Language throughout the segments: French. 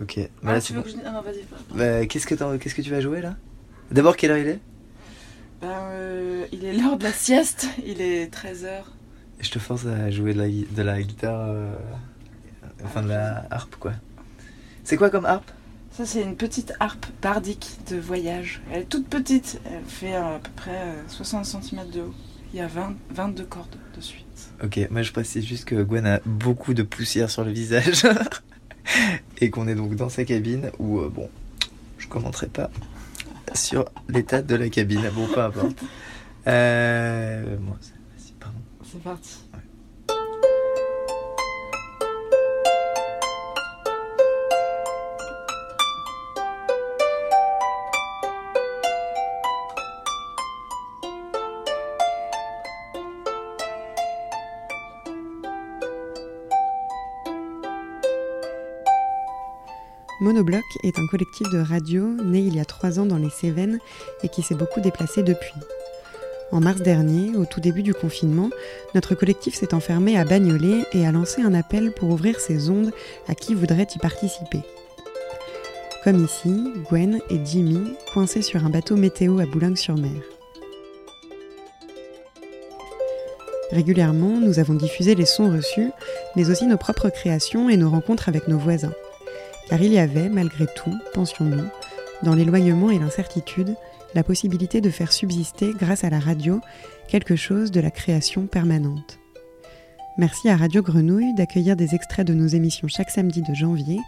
Ok. Bah Ah, tu veux bon. que je... Ah non, vas-y. Bah, qu'est-ce que t'en- qu'est-ce que tu vas jouer là? D'abord, quelle heure il est? Ben, euh, il est l'heure de la sieste. Il est 13h. Je te force à jouer de la, gui- de la guitare, euh, enfin de la harpe quoi. C'est quoi comme harpe? Ça, c'est une petite harpe bardique de voyage. Elle est toute petite. Elle fait euh, à peu près euh, 60 cm de haut. Il y a 20, 22 cordes dessus. Ok, moi je précise juste que Gwen a beaucoup de poussière sur le visage et qu'on est donc dans sa cabine où, euh, bon, je commenterai pas sur l'état de la cabine. Bon, peu importe. Euh, bon, c'est- pardon. Monobloc est un collectif de radio né il y a trois ans dans les Cévennes et qui s'est beaucoup déplacé depuis. En mars dernier, au tout début du confinement, notre collectif s'est enfermé à Bagnolet et a lancé un appel pour ouvrir ses ondes à qui voudrait y participer. Comme ici, Gwen et Jimmy, coincés sur un bateau météo à Boulogne-sur-Mer. Régulièrement, nous avons diffusé les sons reçus, mais aussi nos propres créations et nos rencontres avec nos voisins. Car il y avait, malgré tout, pensions-nous, dans l'éloignement et l'incertitude, la possibilité de faire subsister, grâce à la radio, quelque chose de la création permanente. Merci à Radio Grenouille d'accueillir des extraits de nos émissions chaque samedi de janvier,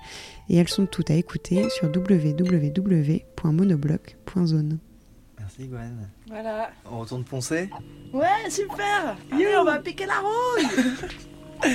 et elles sont toutes à écouter sur www.monobloc.zone. Merci Gwen. Voilà. On retourne poncer? Ouais, super Allez, on va piquer la rouille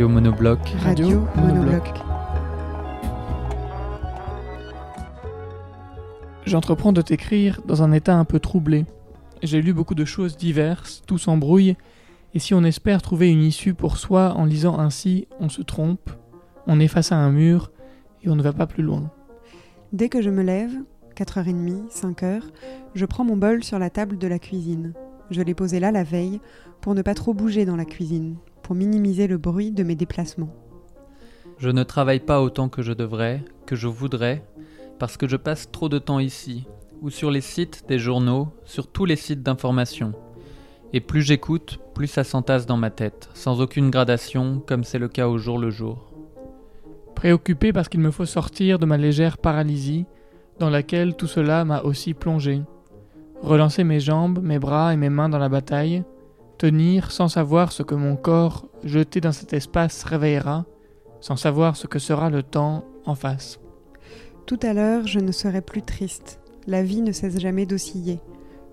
Radio Monobloc. Radio Monobloc. J'entreprends de t'écrire dans un état un peu troublé. J'ai lu beaucoup de choses diverses, tout s'embrouille, et si on espère trouver une issue pour soi en lisant ainsi, on se trompe, on est face à un mur, et on ne va pas plus loin. Dès que je me lève, 4h30, 5h, je prends mon bol sur la table de la cuisine. Je l'ai posé là la veille pour ne pas trop bouger dans la cuisine, pour minimiser le bruit de mes déplacements. Je ne travaille pas autant que je devrais, que je voudrais, parce que je passe trop de temps ici, ou sur les sites des journaux, sur tous les sites d'information. Et plus j'écoute, plus ça s'entasse dans ma tête, sans aucune gradation, comme c'est le cas au jour le jour. Préoccupé parce qu'il me faut sortir de ma légère paralysie, dans laquelle tout cela m'a aussi plongé. Relancer mes jambes, mes bras et mes mains dans la bataille, tenir sans savoir ce que mon corps, jeté dans cet espace, réveillera, sans savoir ce que sera le temps en face. Tout à l'heure, je ne serai plus triste. La vie ne cesse jamais d'osciller.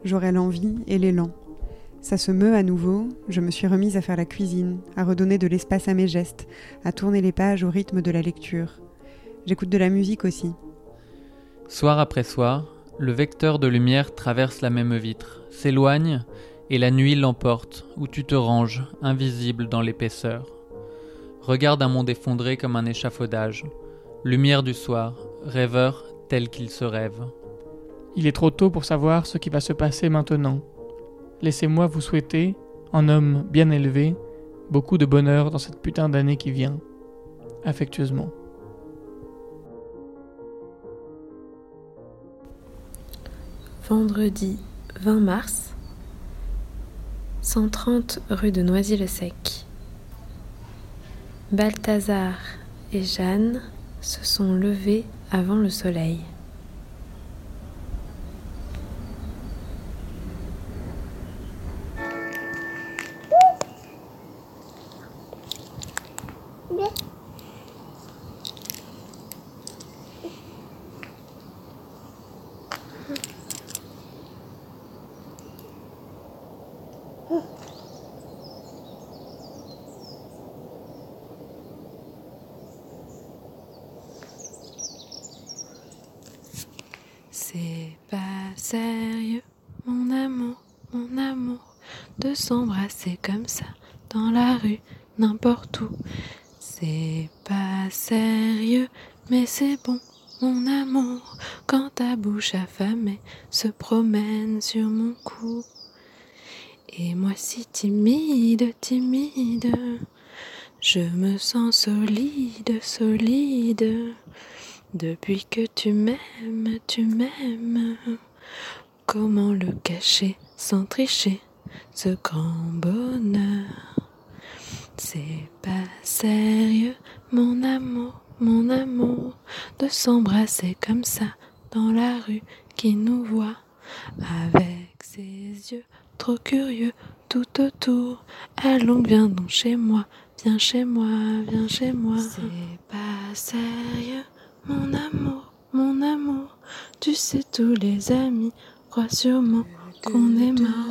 J'aurai l'envie et l'élan. Ça se meut à nouveau, je me suis remise à faire la cuisine, à redonner de l'espace à mes gestes, à tourner les pages au rythme de la lecture. J'écoute de la musique aussi. Soir après soir, le vecteur de lumière traverse la même vitre, s'éloigne, et la nuit l'emporte, où tu te ranges, invisible dans l'épaisseur. Regarde un monde effondré comme un échafaudage. Lumière du soir, rêveur tel qu'il se rêve. Il est trop tôt pour savoir ce qui va se passer maintenant. Laissez-moi vous souhaiter, en homme bien élevé, beaucoup de bonheur dans cette putain d'année qui vient. Affectueusement. Vendredi 20 mars, 130 rue de Noisy-le-Sec. Balthazar et Jeanne se sont levés avant le soleil. sérieux, mon amour, mon amour, de s'embrasser comme ça dans la rue, n'importe où. C'est pas sérieux, mais c'est bon, mon amour, quand ta bouche affamée se promène sur mon cou. Et moi si timide, timide, je me sens solide, solide. Depuis que tu m'aimes, tu m'aimes. Comment le cacher sans tricher, ce grand bonheur C'est pas sérieux, mon amour, mon amour, de s'embrasser comme ça dans la rue qui nous voit avec ses yeux trop curieux tout autour. Allons, viens donc chez moi, viens chez moi, viens chez moi. C'est pas sérieux, mon amour, mon amour. Tu sais, tous les amis croient sûrement qu'on est mort.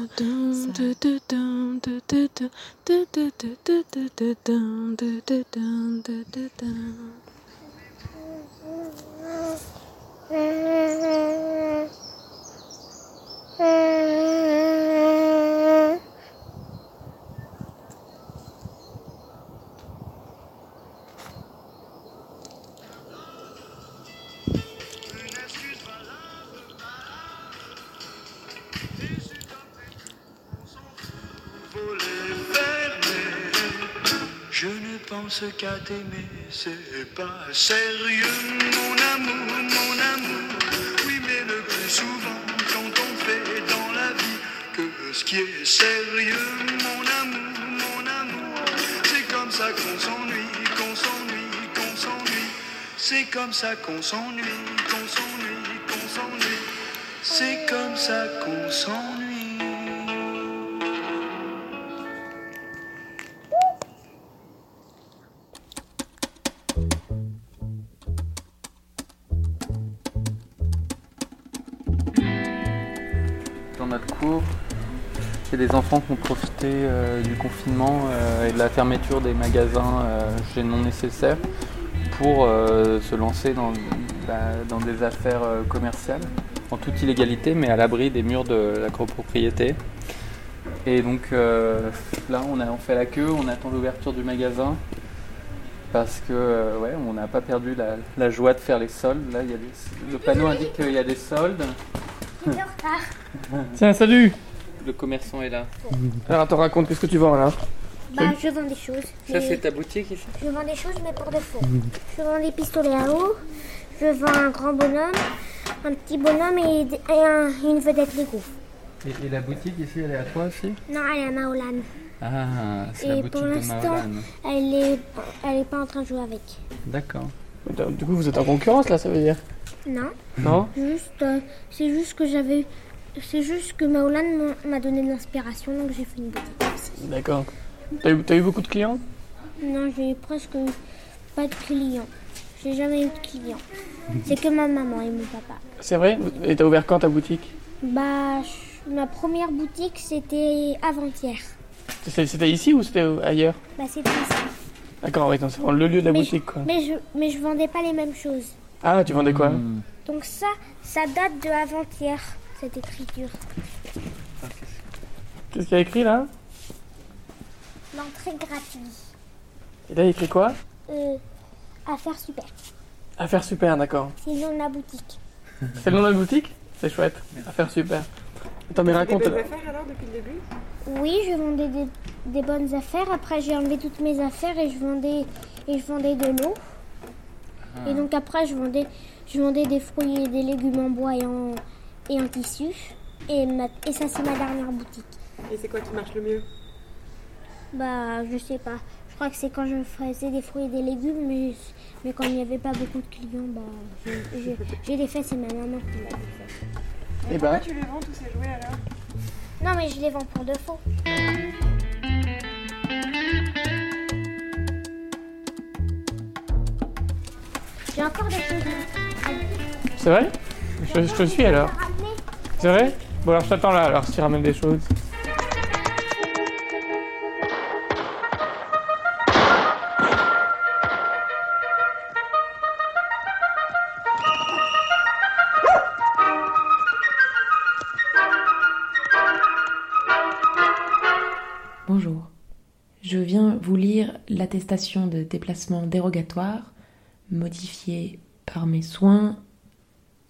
Pense qu'à t'aimer, c'est pas sérieux, mon amour, mon amour. Oui, mais le plus souvent, quand on fait dans la vie que ce qui est sérieux, mon amour, mon amour, c'est comme ça qu'on s'ennuie, qu'on s'ennuie, qu'on s'ennuie. C'est comme ça qu'on s'ennuie, qu'on s'ennuie, qu'on s'ennuie. C'est comme ça qu'on s'ennuie. Notre cours, a des enfants qui ont profité euh, du confinement euh, et de la fermeture des magasins euh, chez non nécessaires pour se lancer dans, des affaires commerciales en toute illégalité mais à l'abri des murs de la copropriété. Et donc là on, a, fait la queue, on attend l'ouverture du magasin parce que ouais, on n'a pas perdu la, joie de faire les soldes. Là, y a le panneau indique qu'il y a des soldes. Tiens, salut Le commerçant est là. Alors, attends, raconte, qu'est-ce que tu vends là Bah, je vends des choses. Ça, mais- c'est ta boutique ici Je vends des choses, mais pour de faux. Je vends des pistolets à eau. Je vends un grand bonhomme, un petit bonhomme et, et un- une vedette Lego. et, et la boutique ici, elle est à toi aussi Non, elle est à Maolan. Ah, c'est la Et boutique pour de l'instant, Maolan. elle est, elle est pas en train de jouer avec. D'accord. Du coup, vous êtes en concurrence là, ça veut dire Non. Non Juste, euh, c'est juste que j'avais, c'est juste que Maolan m'a- donné de l'inspiration, donc j'ai fait une boutique aussi. D'accord. T'as eu, t'as eu beaucoup de clients? Non, j'ai presque pas de clients. J'ai jamais eu de clients. C'est que ma maman et mon papa. C'est vrai? Et t'as ouvert quand ta boutique? Bah, je- ma première boutique c'était avant-hier. C'était c'était ici ou c'était ailleurs? Bah, c'était ici. D'accord, oui, donc c'est vraiment le lieu de la mais, boutique quoi. mais je, mais je vendais pas les mêmes choses. Ah, tu vendais quoi Hmm. Donc ça, ça date de avant-hier cette écriture. Qu'est-ce qu'il y a écrit là L'entrée gratuite. Et là, il y a écrit quoi Euh, affaire super. Affaire super, d'accord. C'est le nom de la boutique. C'est le nom de la boutique C'est chouette. Affaire super. Attends, mais raconte. là. alors depuis le début Oui, je vendais des, des bonnes affaires. Après, j'ai enlevé toutes mes affaires et je vendais, et je vendais de l'eau. Et donc après, je vendais, je vendais des fruits et des légumes en bois et en, et en tissu. Et, ma- et ça, c'est ma dernière boutique. Et c'est quoi qui marche le mieux? Bah, je sais pas. Je crois que c'est quand je faisais des fruits et des légumes, mais, mais quand il n'y avait pas beaucoup de clients, bah, je- je- j'ai les fait, c'est ma maman qui m'a les fait. Et ben, tu les vends tous ces jouets alors? Non, mais je les vends pour de faux. J'ai encore des choses. C'est vrai je, je, te suis alors. C'est vrai Bon alors je t'attends là alors si tu ramènes des choses. Bonjour. Je viens vous lire l'attestation de déplacement dérogatoire modifiée par mes soins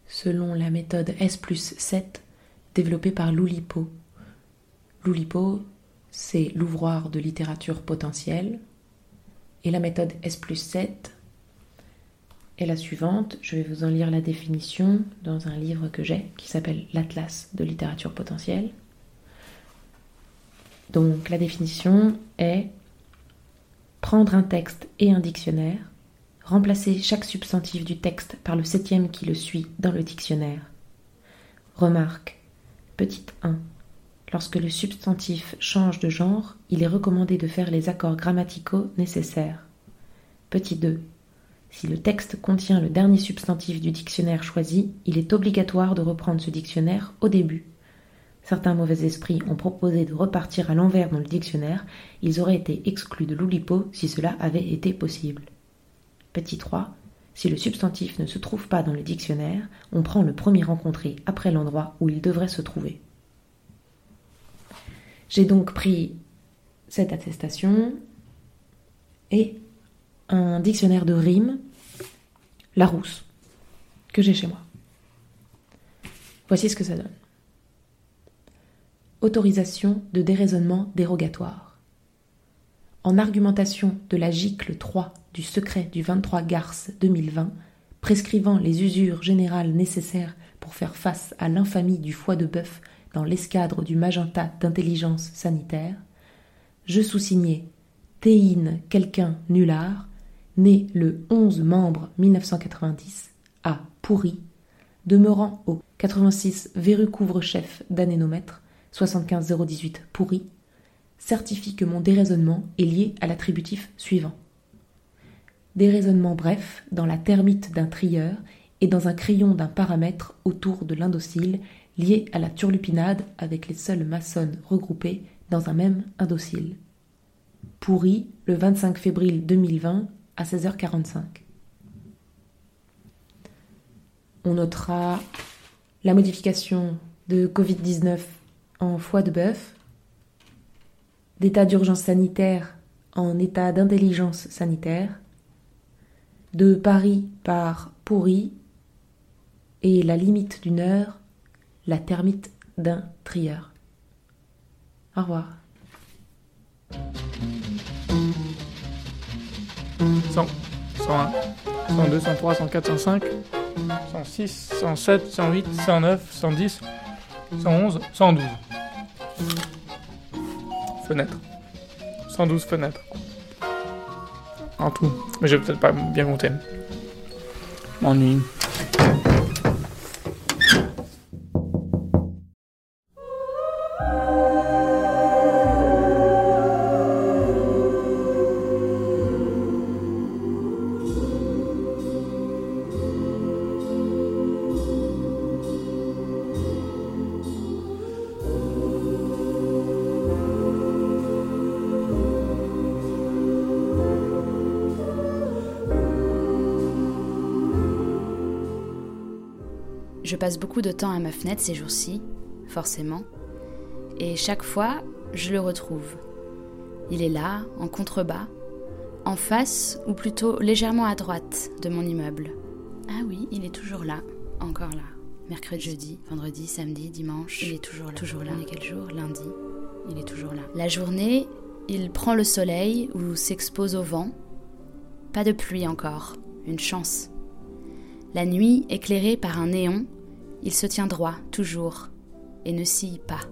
selon la méthode S plus 7 développée par Loulipo. Loulipo, c'est l'ouvroir de littérature potentielle. Et la méthode S plus 7 est la suivante. Je vais vous en lire la définition dans un livre que j'ai qui s'appelle L'Atlas de littérature potentielle. Donc la définition est prendre un texte et un dictionnaire, remplacer chaque substantif du texte par le septième qui le suit dans le dictionnaire. Remarque. Petite 1. Lorsque le substantif change de genre, il est recommandé de faire les accords grammaticaux nécessaires. Petit 2. Si le texte contient le dernier substantif du dictionnaire choisi, il est obligatoire de reprendre ce dictionnaire au début. Certains mauvais esprits ont proposé de repartir à l'envers dans le dictionnaire, ils auraient été exclus de l'oulipo si cela avait été possible. Petit 3. Si le substantif ne se trouve pas dans le dictionnaire, on prend le premier rencontré après l'endroit où il devrait se trouver. J'ai donc pris cette attestation et un dictionnaire de rimes, Larousse, que j'ai chez moi. Voici ce que ça donne. Autorisation de déraisonnement dérogatoire. En argumentation de la gicle 3 du secret du 23 Garce 2020, prescrivant les usures générales nécessaires pour faire face à l'infamie du foie de bœuf dans l'escadre du magenta d'intelligence sanitaire, je sous-signais Théine quelqu'un nullard, né le 11 membre 1990 à Pourri, demeurant au 86 Verru couvre-chef d'anénomètre 75018 Pourri, certifie que mon déraisonnement est lié à l'attributif suivant. Déraisonnement bref dans la termite d'un trieur et dans un crayon d'un paramètre autour de l'indocile lié à la turlupinade avec les seules maçonnes regroupées dans un même indocile. Pourri le 25 février 2020 à 16h45. On notera la modification de Covid-19 en foie de bœuf, d'état d'urgence sanitaire en état d'intelligence sanitaire, de Paris par pourri et la limite d'une heure la termite d'un trieur. Au revoir. 100, 101, 102, 103, 104, 105, 106, 107, 108, 109, 110, 111, 112. Fenêtre. 112 fenêtres. En tout. Mais je vais peut-être pas bien compter. M'ennuie. Je passe beaucoup de temps à ma fenêtre ces jours-ci, forcément, et chaque fois, je le retrouve. Il est là, en contrebas, en face, ou plutôt légèrement à droite de mon immeuble. Ah oui, il est toujours là, encore là. Mercredi, jeudi, vendredi, samedi, dimanche. Il est toujours là. Toujours là. On est quel jour? Lundi. Il est toujours là. La journée, il prend le soleil ou s'expose au vent. Pas de pluie encore. Une chance. La nuit, éclairée par un néon, il se tient droit, toujours, et ne scie pas.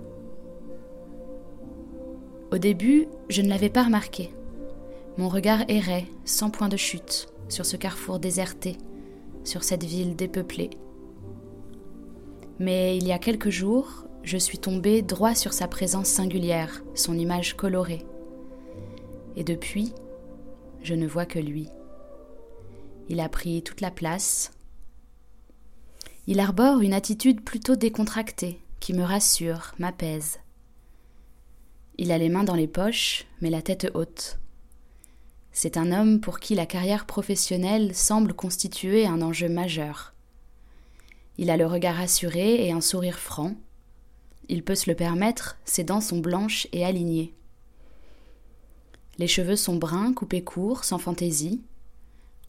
Au début, je ne l'avais pas remarqué. Mon regard errait, sans point de chute, sur ce carrefour déserté, sur cette ville dépeuplée. Mais il y a quelques jours, je suis tombée droit sur sa présence singulière, son image colorée. Et depuis, je ne vois que lui. Il a pris toute la place, il arbore une attitude plutôt décontractée, qui me rassure, m'apaise. Il a les mains dans les poches, mais la tête haute. C'est un homme pour qui la carrière professionnelle semble constituer un enjeu majeur. Il a le regard assuré et un sourire franc. Il peut se le permettre, ses dents sont blanches et alignées. Les cheveux sont bruns, coupés courts, sans fantaisie.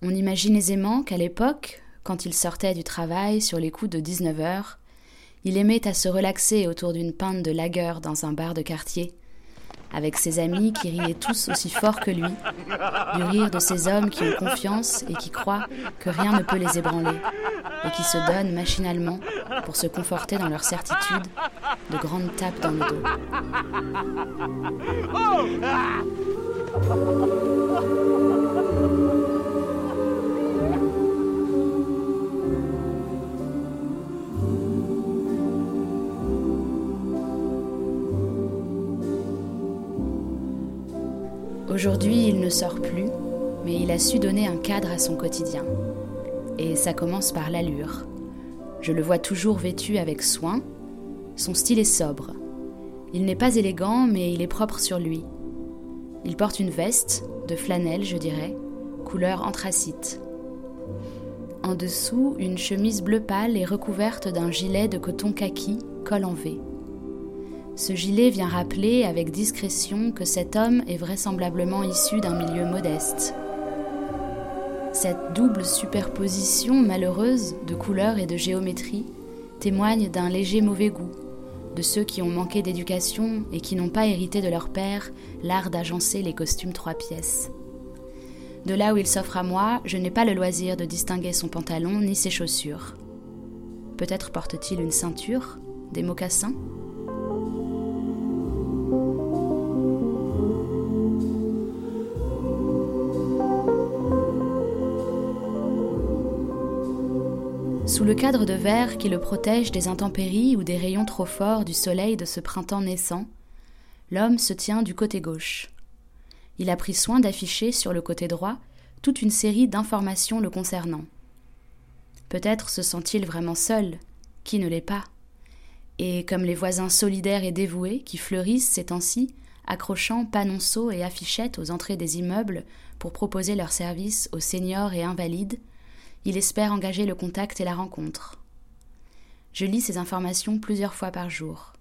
On imagine aisément qu'à l'époque, quand il sortait du travail sur les coups de 19 heures, il aimait à se relaxer autour d'une pinte de lager dans un bar de quartier, avec ses amis qui riaient tous aussi fort que lui, du rire de ces hommes qui ont confiance et qui croient que rien ne peut les ébranler, et qui se donnent machinalement, pour se conforter dans leur certitude, de grandes tapes dans le dos. Aujourd'hui, il ne sort plus, mais il a su donner un cadre à son quotidien. Et ça commence par l'allure. Je le vois toujours vêtu avec soin. Son style est sobre. Il n'est pas élégant, mais il est propre sur lui. Il porte une veste, de flanelle, je dirais, couleur anthracite. En dessous, une chemise bleu pâle est recouverte d'un gilet de coton kaki, col en V. Ce gilet vient rappeler avec discrétion que cet homme est vraisemblablement issu d'un milieu modeste. Cette double superposition malheureuse de couleurs et de géométrie témoigne d'un léger mauvais goût, de ceux qui ont manqué d'éducation et qui n'ont pas hérité de leur père l'art d'agencer les costumes trois pièces. De là où il s'offre à moi, je n'ai pas le loisir de distinguer son pantalon ni ses chaussures. Peut-être porte-t-il une ceinture, des mocassins? Sous le cadre de verre qui le protège des intempéries ou des rayons trop forts du soleil de ce printemps naissant, l'homme se tient du côté gauche. Il a pris soin d'afficher sur le côté droit toute une série d'informations le concernant. Peut-être se sent-il vraiment seul, qui ne l'est pas. Et comme les voisins solidaires et dévoués qui fleurissent ces temps-ci, accrochant panonceaux et affichettes aux entrées des immeubles pour proposer leurs services aux seniors et invalides, il espère engager le contact et la rencontre. Je lis ces informations plusieurs fois par jour.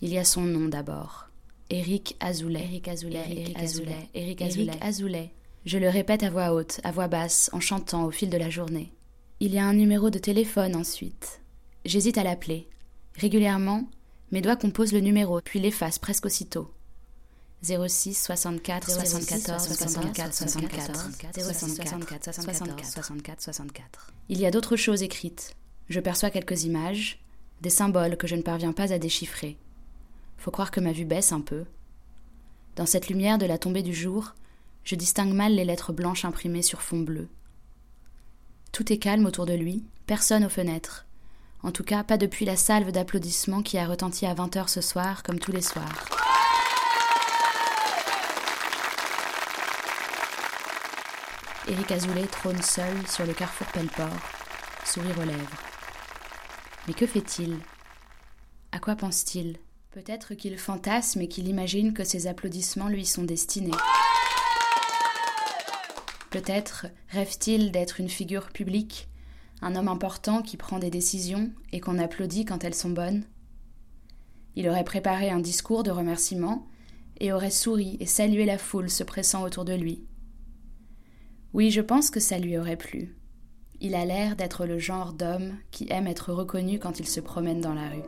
Il y a son nom d'abord. Éric Azoulay. Éric Azoulay. Éric Azoulay. Éric Azoulay. Azoulay. Je le répète à voix haute, à voix basse, en chantant au fil de la journée. Il y a un numéro de téléphone ensuite. J'hésite à l'appeler. Régulièrement, mes doigts composent le numéro, puis l'effacent presque aussitôt. 06 64 74 64 64 64 64 64 64. Il y a d'autres choses écrites. Je perçois quelques images, des symboles que je ne parviens pas à déchiffrer. Faut croire que ma vue baisse un peu. Dans cette lumière de la tombée du jour, je distingue mal les lettres blanches imprimées sur fond bleu. Tout est calme autour de lui, personne aux fenêtres. En tout cas, pas depuis la salve d'applaudissements qui a retenti à 20 heures ce soir, comme tous les soirs. Éric Azoulay trône seul sur le carrefour Pelleport, sourire aux lèvres. Mais que fait-il? À quoi pense-t-il? Peut-être qu'il fantasme et qu'il imagine que ses applaudissements lui sont destinés. Peut-être rêve-t-il d'être une figure publique, un homme important qui prend des décisions et qu'on applaudit quand elles sont bonnes? Il aurait préparé un discours de remerciement et aurait souri et salué la foule se pressant autour de lui. Oui, je pense que ça lui aurait plu. Il a l'air d'être le genre d'homme qui aime être reconnu quand il se promène dans la rue.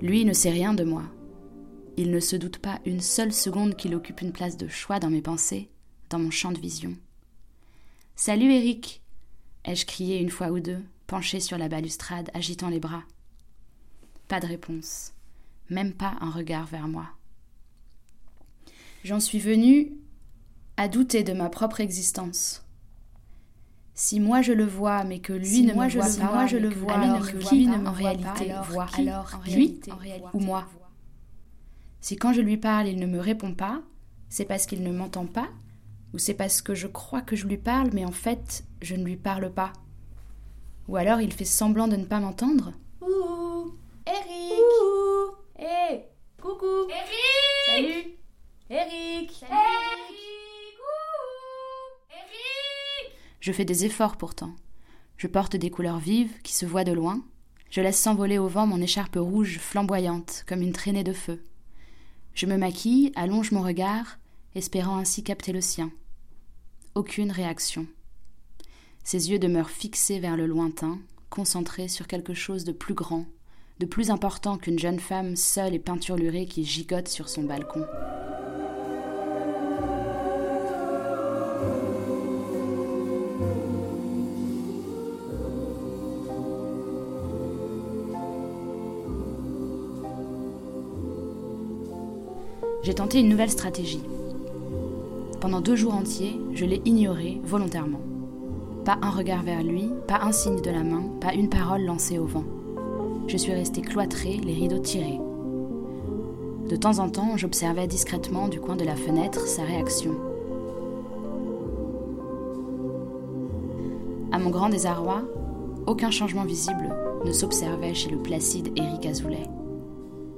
Lui ne sait rien de moi. Il ne se doute pas une seule seconde qu'il occupe une place de choix dans mes pensées, dans mon champ de vision. Salut Eric ai-je crié une fois ou deux, penché sur la balustrade, agitant les bras. Pas de réponse, même pas un regard vers moi. J'en suis venu à douter de ma propre existence. Si moi je le vois, mais que lui Si ne moi me je voit pas, moi je mais le que vois, lui ne alors me en pas, réalité alors voit qui, Lui ou moi Si quand je lui parle, il ne me répond pas, c'est parce qu'il ne m'entend pas Ou c'est parce que je crois que je lui parle, mais en fait, je ne lui parle pas. Ou alors il fait semblant de ne pas m'entendre. Ouh, Eric. Hé Coucou. Eric. Salut. Eric. Salut Eric. Coucou Eric. Je fais des efforts pourtant. Je porte des couleurs vives qui se voient de loin. Je laisse s'envoler au vent mon écharpe rouge flamboyante comme une traînée de feu. Je me maquille, allonge mon regard, espérant ainsi capter le sien. Aucune réaction. Ses yeux demeurent fixés vers le lointain, concentrés sur quelque chose de plus grand, de plus important qu'une jeune femme seule et peinturlurée qui gigote sur son balcon. J'ai tenté une nouvelle stratégie. Pendant deux jours entiers, je l'ai ignoré volontairement. Pas un regard vers lui, pas un signe de la main, pas une parole lancée au vent. Je suis restée cloîtrée, les rideaux tirés. De temps en temps, j'observais discrètement du coin de la fenêtre sa réaction. À mon grand désarroi, aucun changement visible ne s'observait chez le placide Éric Azoulay.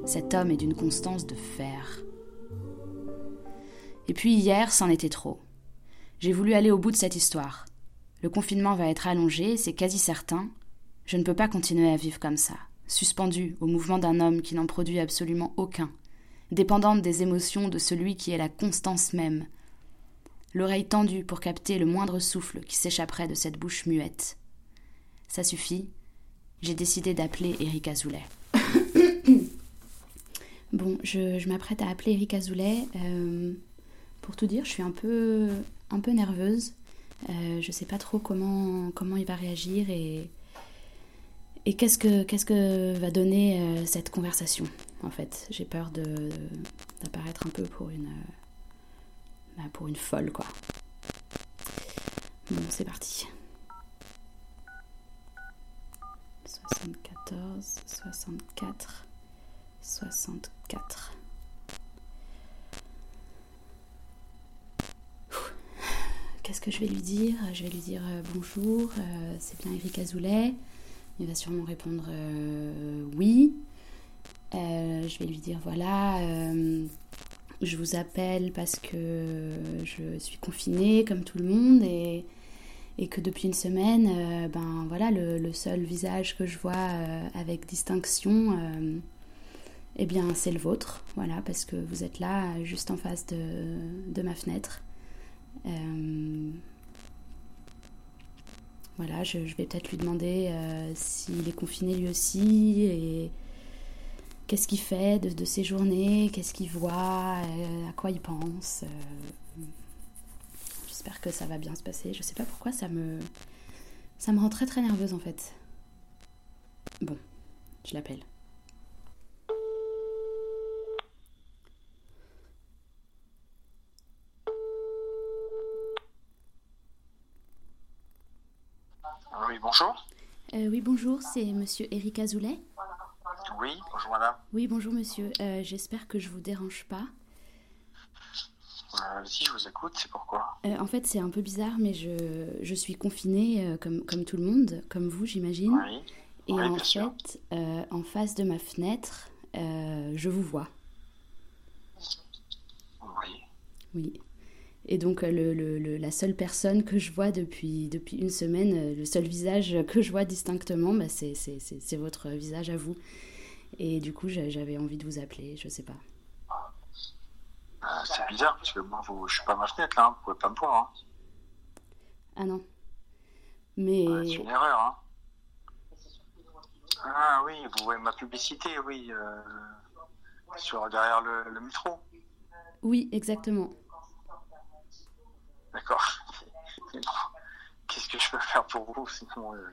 Cet homme est d'une constance de fer. Et puis hier, c'en était trop. J'ai voulu aller au bout de cette histoire. Le confinement va être allongé, c'est quasi certain. Je ne peux pas continuer à vivre comme ça, suspendue au mouvement d'un homme qui n'en produit absolument aucun, dépendante des émotions de celui qui est la constance même, l'oreille tendue pour capter le moindre souffle qui s'échapperait de cette bouche muette. Ça suffit, j'ai décidé d'appeler Eric Azoulay. bon, je, je m'apprête à appeler Eric Azoulay. Euh, pour tout dire, je suis un peu, un peu nerveuse. Euh, je sais pas trop comment, comment il va réagir et, et qu'est-ce que, qu'est-ce que va donner euh, cette conversation, en fait. J'ai peur de, d'apparaître un peu pour une, bah, pour une folle, quoi. Bon, c'est parti. 74, 64, 64. Qu'est-ce que je vais lui dire? Je vais lui dire euh, bonjour, euh, c'est bien Eric Azoulay. Il va sûrement répondre euh, oui. Je vais lui dire voilà, je vous appelle parce que je suis confinée comme tout le monde et, que depuis une semaine, ben voilà, le, seul visage que je vois avec distinction, euh, eh bien c'est le vôtre, voilà, parce que vous êtes là, juste en face de ma fenêtre. Euh, voilà, je, vais peut-être lui demander euh, s'il est confiné lui aussi et qu'est-ce qu'il fait de, ses journées, qu'est-ce qu'il voit, euh, à quoi il pense. J'espère que ça va bien se passer. Je sais pas pourquoi ça me ça me rend très très nerveuse en fait. Bon, je l'appelle. Oui, bonjour. Euh, oui, bonjour, c'est monsieur Eric Azoulay. Oui, bonjour madame. Oui, bonjour monsieur. Euh, J'espère que je vous dérange pas. Euh, si je vous écoute, c'est pourquoi? En fait, c'est un peu bizarre, mais je, je suis confinée comme, comme tout le monde, comme vous, j'imagine. Oui. Et Oui, en bien fait, sûr. en face de ma fenêtre, je vous vois. Oui. Oui. Et donc, euh, le, le- le- la seule personne que je vois depuis, depuis une semaine, euh, le seul visage que je vois distinctement, bah, c'est votre visage à vous. Et du coup, j'a- j'avais envie de vous appeler, je sais pas. Euh, c'est bizarre parce que moi, vous, je suis pas à ma fenêtre là, hein, vous pouvez pas me voir. Hein. Ah non. Mais. C'est une erreur. Hein. Ah oui, vous voyez ma publicité, oui, euh, sur derrière le, le métro. Oui, exactement. D'accord. Qu'est-ce que je peux faire pour vous sinon euh,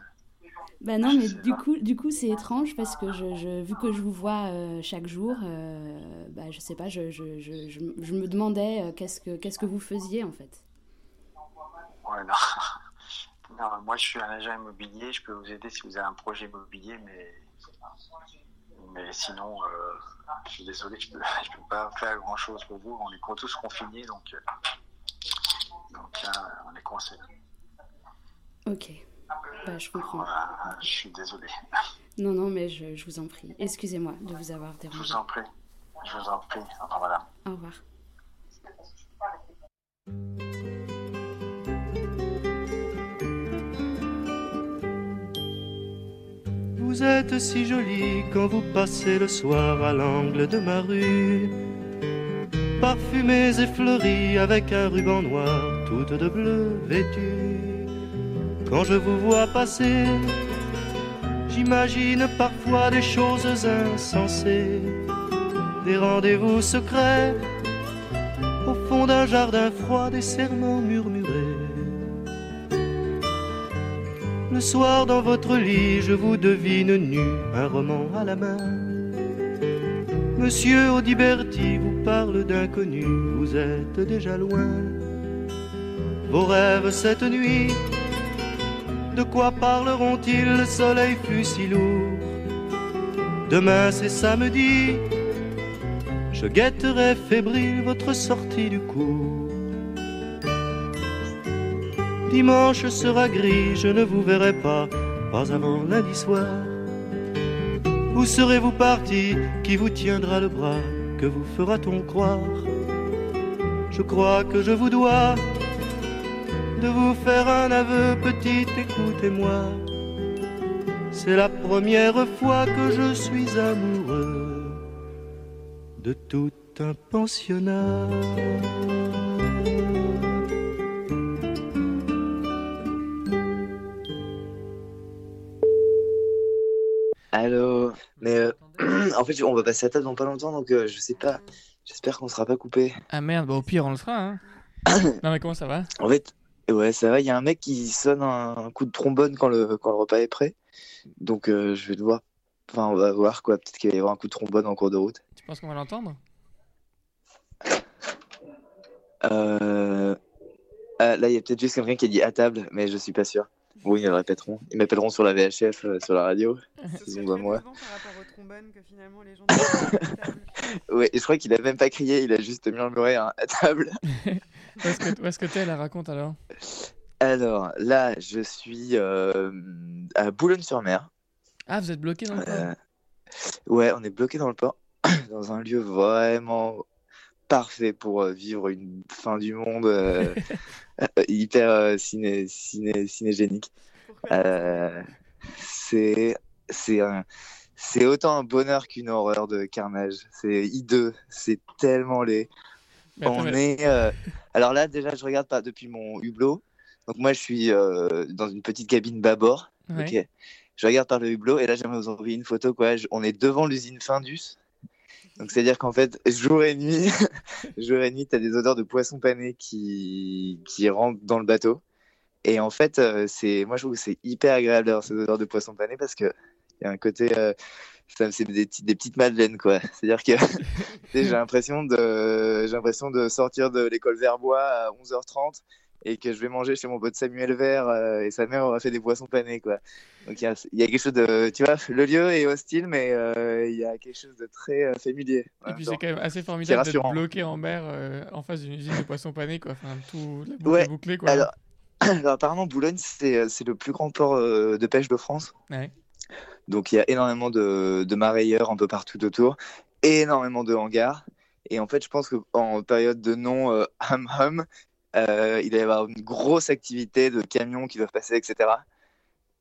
Bah non, mais du coup, du coup, c'est étrange parce que je, je- vu que je vous vois euh, chaque jour, euh, bah je sais pas, je, je, je, me demandais euh, qu'est-ce que qu'est-ce que vous faisiez en fait. Ouais, non. non. Moi, je suis un agent immobilier. Je peux vous aider si vous avez un projet immobilier, mais mais sinon, je suis désolé, je peux je peux pas faire grand chose pour vous. On est tous confinés, donc donc euh, on est coincés. Ok. Bah je comprends. Voilà, je suis désolé. Non, non, mais je, je vous en prie. Excusez-moi de vous avoir Je dérangé. vous en prie. Je vous en prie. Au revoir, madame. Au revoir. Vous êtes si jolie quand vous passez le soir à l'angle de ma rue. Parfumées et fleuries avec un ruban noir, toute de bleu vêtue. Quand je vous vois passer, j'imagine parfois des choses insensées, des rendez-vous secrets au fond d'un jardin froid, des serments murmurés. Le soir dans votre lit, je vous devine nu, un roman à la main. Monsieur Audiberti vous parle d'inconnu, vous êtes déjà loin. Vos rêves cette nuit, de quoi parleront-ils? Le soleil fut si lourd. Demain c'est samedi, je guetterai fébrile votre sortie du cours. Dimanche sera gris, je ne vous verrai pas, pas avant lundi soir. Où serez-vous parti? Qui vous tiendra le bras? Que vous fera-t-on croire? Je crois que je vous dois de vous faire un aveu, petite, écoutez-moi. C'est la première fois que je suis amoureux de tout un pensionnat. Allô Mais euh, en fait, on va passer à table dans pas longtemps, donc euh, je sais pas. J'espère qu'on sera pas coupé. Ah merde, bah au pire on le sera. Hein. non mais comment ça va? En fait, ouais, ça va. Il y a un mec qui sonne un coup de trombone quand le, quand le repas est prêt. Donc euh, je vais devoir. Enfin, on va voir quoi. Peut-être qu'il va y avoir un coup de trombone en cours de route. Tu penses qu'on va l'entendre? Euh... ah, là, il y a peut-être juste quelqu'un qui a dit à table, mais je suis pas sûr. Oui, ils le répéteront. Ils m'appelleront sur la VHF, euh, sur la radio. Ils ont voix moi. par rapport au trombone que finalement les gens Ouais, et je crois qu'il a même pas crié, il a juste murmuré hein, à table. Où est-ce que t'es la raconte alors? Alors là, je suis euh, à Boulogne-sur-Mer. Ah, vous êtes bloqué dans le port? Euh, ouais, on est bloqué dans le port, dans un lieu vraiment parfait pour euh, vivre une fin du monde euh, hyper euh, ciné, ciné, cinégénique. Euh, c'est c'est un c'est autant un bonheur qu'une horreur de carnage. C'est hideux, c'est tellement laid. Mais On est euh, alors là déjà je regarde pas depuis mon hublot. Donc moi je suis euh, dans une petite cabine bâbord. Ouais. Ok. Je regarde par le hublot et là j'aimerais vous envoyer une photo quoi. Je- On est devant l'usine Findus. Donc c'est-à-dire qu'en fait jour et nuit, jour et nuit t'as des odeurs de poisson pané qui qui rentrent dans le bateau. Et en fait euh, c'est moi je trouve que c'est hyper agréable d'avoir ces odeurs de poisson pané parce que il y a un côté euh, ça c'est des, petites madeleines quoi. C'est-à-dire que j'ai l'impression de j'ai l'impression de sortir de l'école Verbois à 11h30 et que je vais manger chez mon pote Samuel Vert euh, et sa mère aura fait des poissons panés quoi. Donc il y a, il y a quelque chose de tu vois le lieu est hostile mais euh, il y a quelque chose de très euh, familier. Et puis c'est quand même assez formidable d'être bloqué en mer en face d'une usine de poissons panés quoi. Enfin tout la boucle Ouais. bouclée quoi. Alors, alors, apparemment Boulogne c'est le plus grand port de pêche de France. Ouais. Donc il y a énormément de, de marailleurs un peu partout autour, énormément de hangars. Et en fait, je pense qu'en période de non euh, hum hum, euh, il va y avoir une grosse activité de camions qui doivent passer, etc.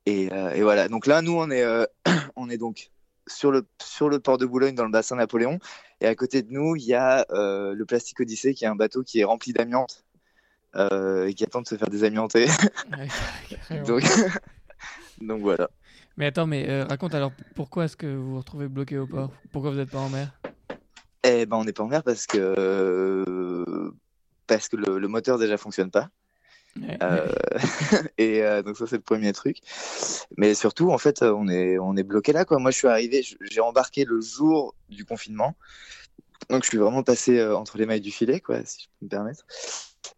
Et, euh, et voilà. Donc là, nous, on est, on est donc sur le, sur le port de Boulogne, dans le bassin Napoléon. Et à côté de nous, il y a le Plastic Odyssey, qui est un bateau qui est rempli d'amiante et qui attend de se faire désamianter. Donc, donc voilà. Mais attends, mais euh, raconte alors pourquoi est-ce que vous vous retrouvez bloqué au port? Pourquoi vous n'êtes pas en mer? Eh ben, on n'est pas en mer parce que euh, parce que le, le moteur déjà fonctionne pas. Ouais. Euh, et euh, donc ça c'est le premier truc. Mais surtout en fait on est on est bloqué là quoi. Moi je suis arrivé, j'ai embarqué le jour du confinement. Donc je suis vraiment passé entre les mailles du filet quoi, si je peux me permettre.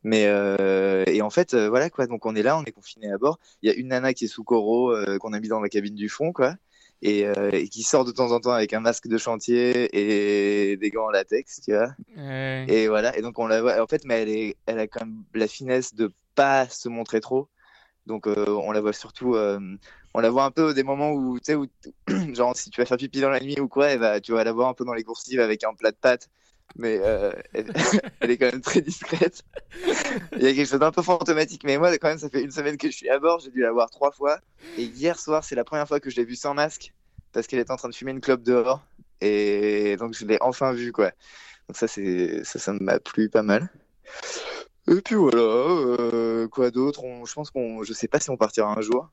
Mais euh, et en fait euh, voilà quoi. Donc on est là, on est confiné à bord. Il y a une nana qui est sous coro euh, qu'on a mis dans la cabine du fond quoi. Et, et qui sort de temps en temps avec un masque de chantier et des gants en latex, tu vois. Et voilà, et donc on la voit. En fait, mais elle, est, elle a quand même la finesse de pas se montrer trop. Donc on la voit surtout, on la voit un peu des moments où, tu sais, où, Genre, si tu vas faire pipi dans la nuit ou quoi, tu vas la voir un peu dans les coursives avec un plat de pâtes. Mais euh, elle, est quand même très discrète. Il y a quelque chose d'un peu fantomatique. Mais moi, quand même, ça fait une semaine que je suis à bord. J'ai dû la voir trois fois. Et hier soir, c'est la première fois que je l'ai vue sans masque. Parce qu'elle était en train de fumer une clope dehors. Et donc, je l'ai enfin vue, quoi. Donc, ça, ça, m'a plu pas mal. Et puis voilà, euh, quoi d'autre? Je pense qu'on, je sais pas si on partira un jour.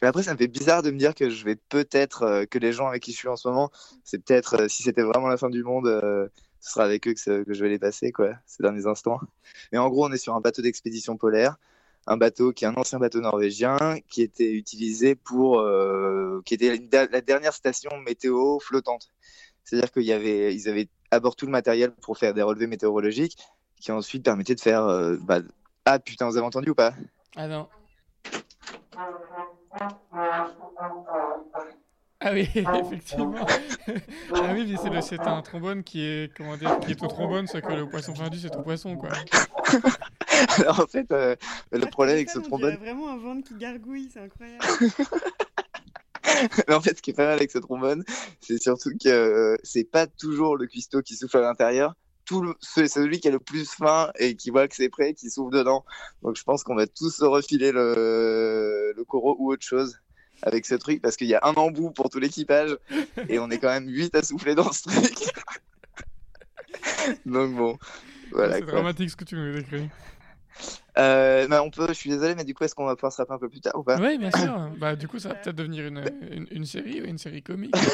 Mais après, ça me fait bizarre de me dire que je vais peut-être, euh, que les gens avec qui je suis en ce moment, c'est peut-être, si c'était vraiment la fin du monde, ce sera avec eux que, je vais les passer, quoi, ces derniers instants. Mais en gros, on est sur un bateau d'expédition polaire, un bateau qui est un ancien bateau norvégien, qui était utilisé pour, euh, qui était la, dernière station météo flottante. C'est-à-dire qu'il y avait, ils avaient à bord tout le matériel pour faire des relevés météorologiques, qui ensuite permettaient de faire, euh, bah, ah putain, vous avez entendu ou pas? Ah non. Ah oui, effectivement. ah oui, mais c'est le- c'est un trombone qui est, comment dire, qui est au trombone, ce que le poisson fendu, c'est au poisson, quoi. Alors en fait, euh, le problème avec ce trombone, vraiment un ventre qui gargouille, c'est incroyable. Mais en fait, ce qui est pas mal avec ce trombone, c'est surtout que euh, c'est pas toujours le cuistot qui souffle à l'intérieur. Tout le- c'est celui qui est le plus fin et qui voit que c'est prêt, qui souffle dedans. Donc je pense qu'on va tous se refiler le, le coraux ou autre chose avec ce truc parce qu'il y a un embout pour tout l'équipage et on est quand même 8 à souffler dans ce truc. Donc bon, voilà. c'est dramatique ce que tu nous décris. Euh, bah, on peut, je suis désolé, mais du coup, est-ce qu'on va pouvoir se rappeler un peu plus tard ou pas? Oui, bien sûr. Bah, du coup, ça va peut-être devenir une, une, une série, une série comique.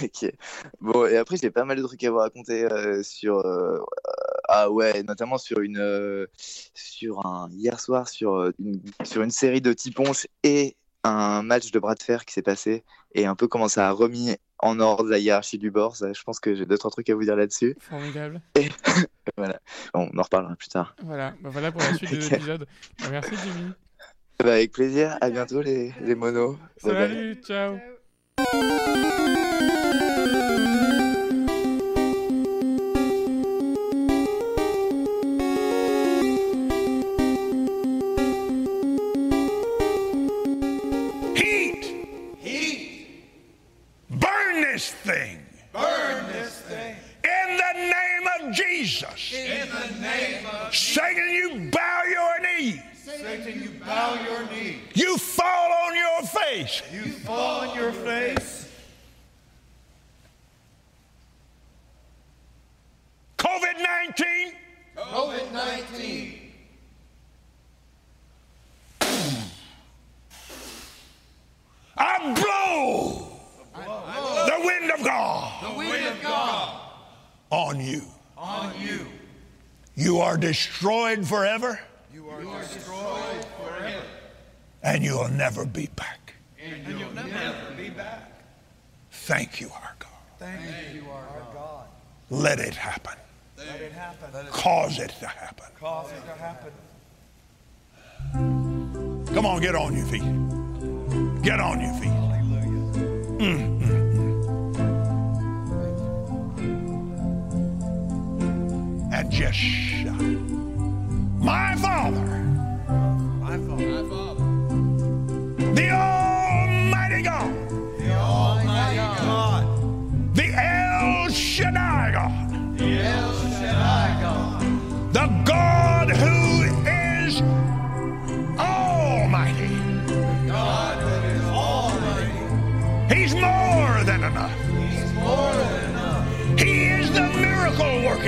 Ok. Bon, et après, j'ai pas mal de trucs à vous raconter euh, sur. euh, ah ouais, notamment sur une. euh, sur un. Hier soir, sur euh, une, sur une série de Tiponche et un match de bras de fer qui s'est passé et un peu comment ça a remis en ordre la hiérarchie du bord. Ça, je pense que j'ai deux, trois trucs à vous dire là-dessus. Formidable. Et voilà. On en reparlera plus tard. Voilà, bah, voilà pour la suite des Ok. épisodes. Bah, merci Jimmy. Bah, avec plaisir. À bientôt, les, les monos. Bye bye. Salut, ciao. Face! You fall on your face! COVID 19! COVID 19! I blow, the wind of God. The wind of God on you. On you. You are destroyed forever. You are destroyed forever. And you'll never be back. And you'll never be back. Thank you, our God. Thank you, our God. Let it happen. Let it happen. Cause it to happen. Cause it to happen. Come on, get on your feet. Get on your feet. Mm, mm, mm. And just shout. My Father. My Father. The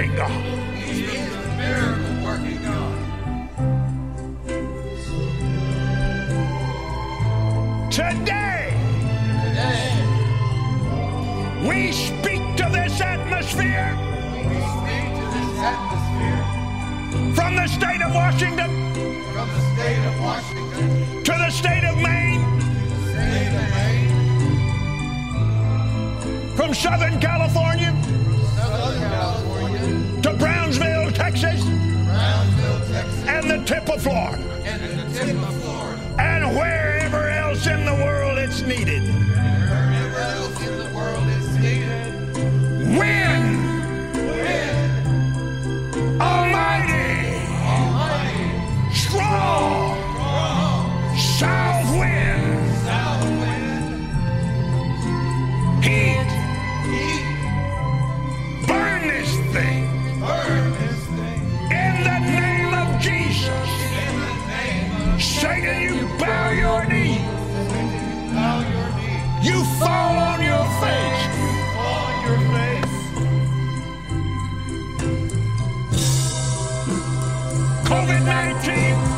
working God. He is the miracle working God. Today, Today, we speak to this atmosphere we speak to this atmosphere from the state of Washington from the state of Washington to the state of Maine, to the state of Maine, from Southern California tip of Florida, and the tip of Florida. and wherever else in the world it's needed. Wherever else in the world is needed. Win! COVID 19.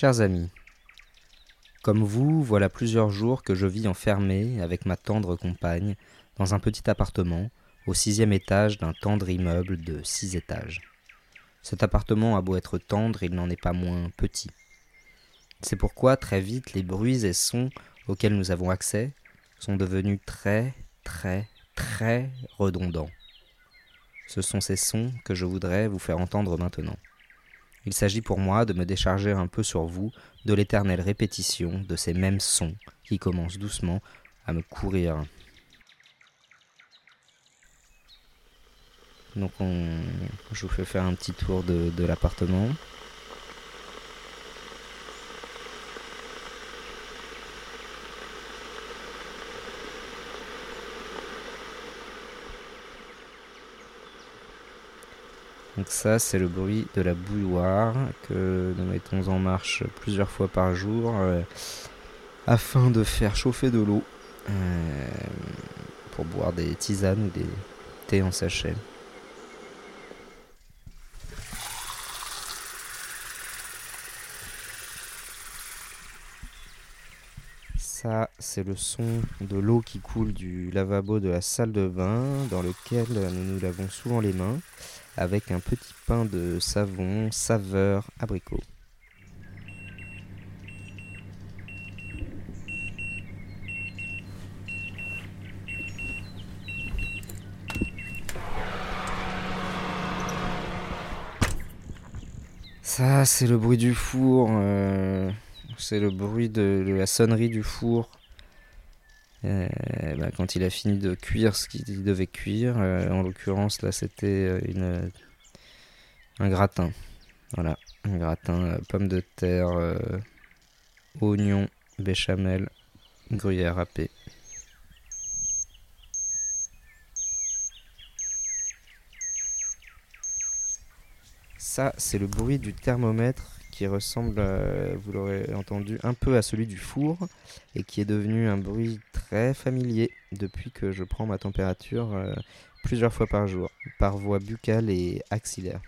Chers amis, comme vous, voilà plusieurs jours que je vis enfermé avec ma tendre compagne dans un petit appartement au sixième étage d'un tendre immeuble de six étages. Cet appartement a beau être tendre, il n'en est pas moins petit. C'est pourquoi très vite les bruits et sons auxquels nous avons accès sont devenus très, très, très redondants. Ce sont ces sons que je voudrais vous faire entendre maintenant. Il s'agit pour moi de me décharger un peu sur vous de l'éternelle répétition de ces mêmes sons qui commencent doucement à me courir. Donc on... je vous fais faire un petit tour de l'appartement. Donc ça, c'est le bruit de la bouilloire que nous mettons en marche plusieurs fois par jour euh, afin de faire chauffer de l'eau euh, pour boire des tisanes ou des thés en sachet. Ça, c'est le son de l'eau qui coule du lavabo de la salle de bain dans lequel nous nous lavons souvent les mains avec un petit pain de savon saveur abricot. Ça, c'est le bruit du four. euh, c'est le bruit de, de la sonnerie du four. Euh, bah, quand il a fini de cuire ce qu'il devait cuire, euh, en l'occurrence là c'était euh, une, un gratin. Voilà, un gratin, euh, pommes de terre, oignons, béchamel, gruyère râpée. Ça, c'est le bruit du thermomètre qui ressemble, euh, vous l'aurez entendu, un peu à celui du four et qui est devenu un bruit très familier depuis que je prends ma température euh, plusieurs fois par jour, par voie buccale et axillaire.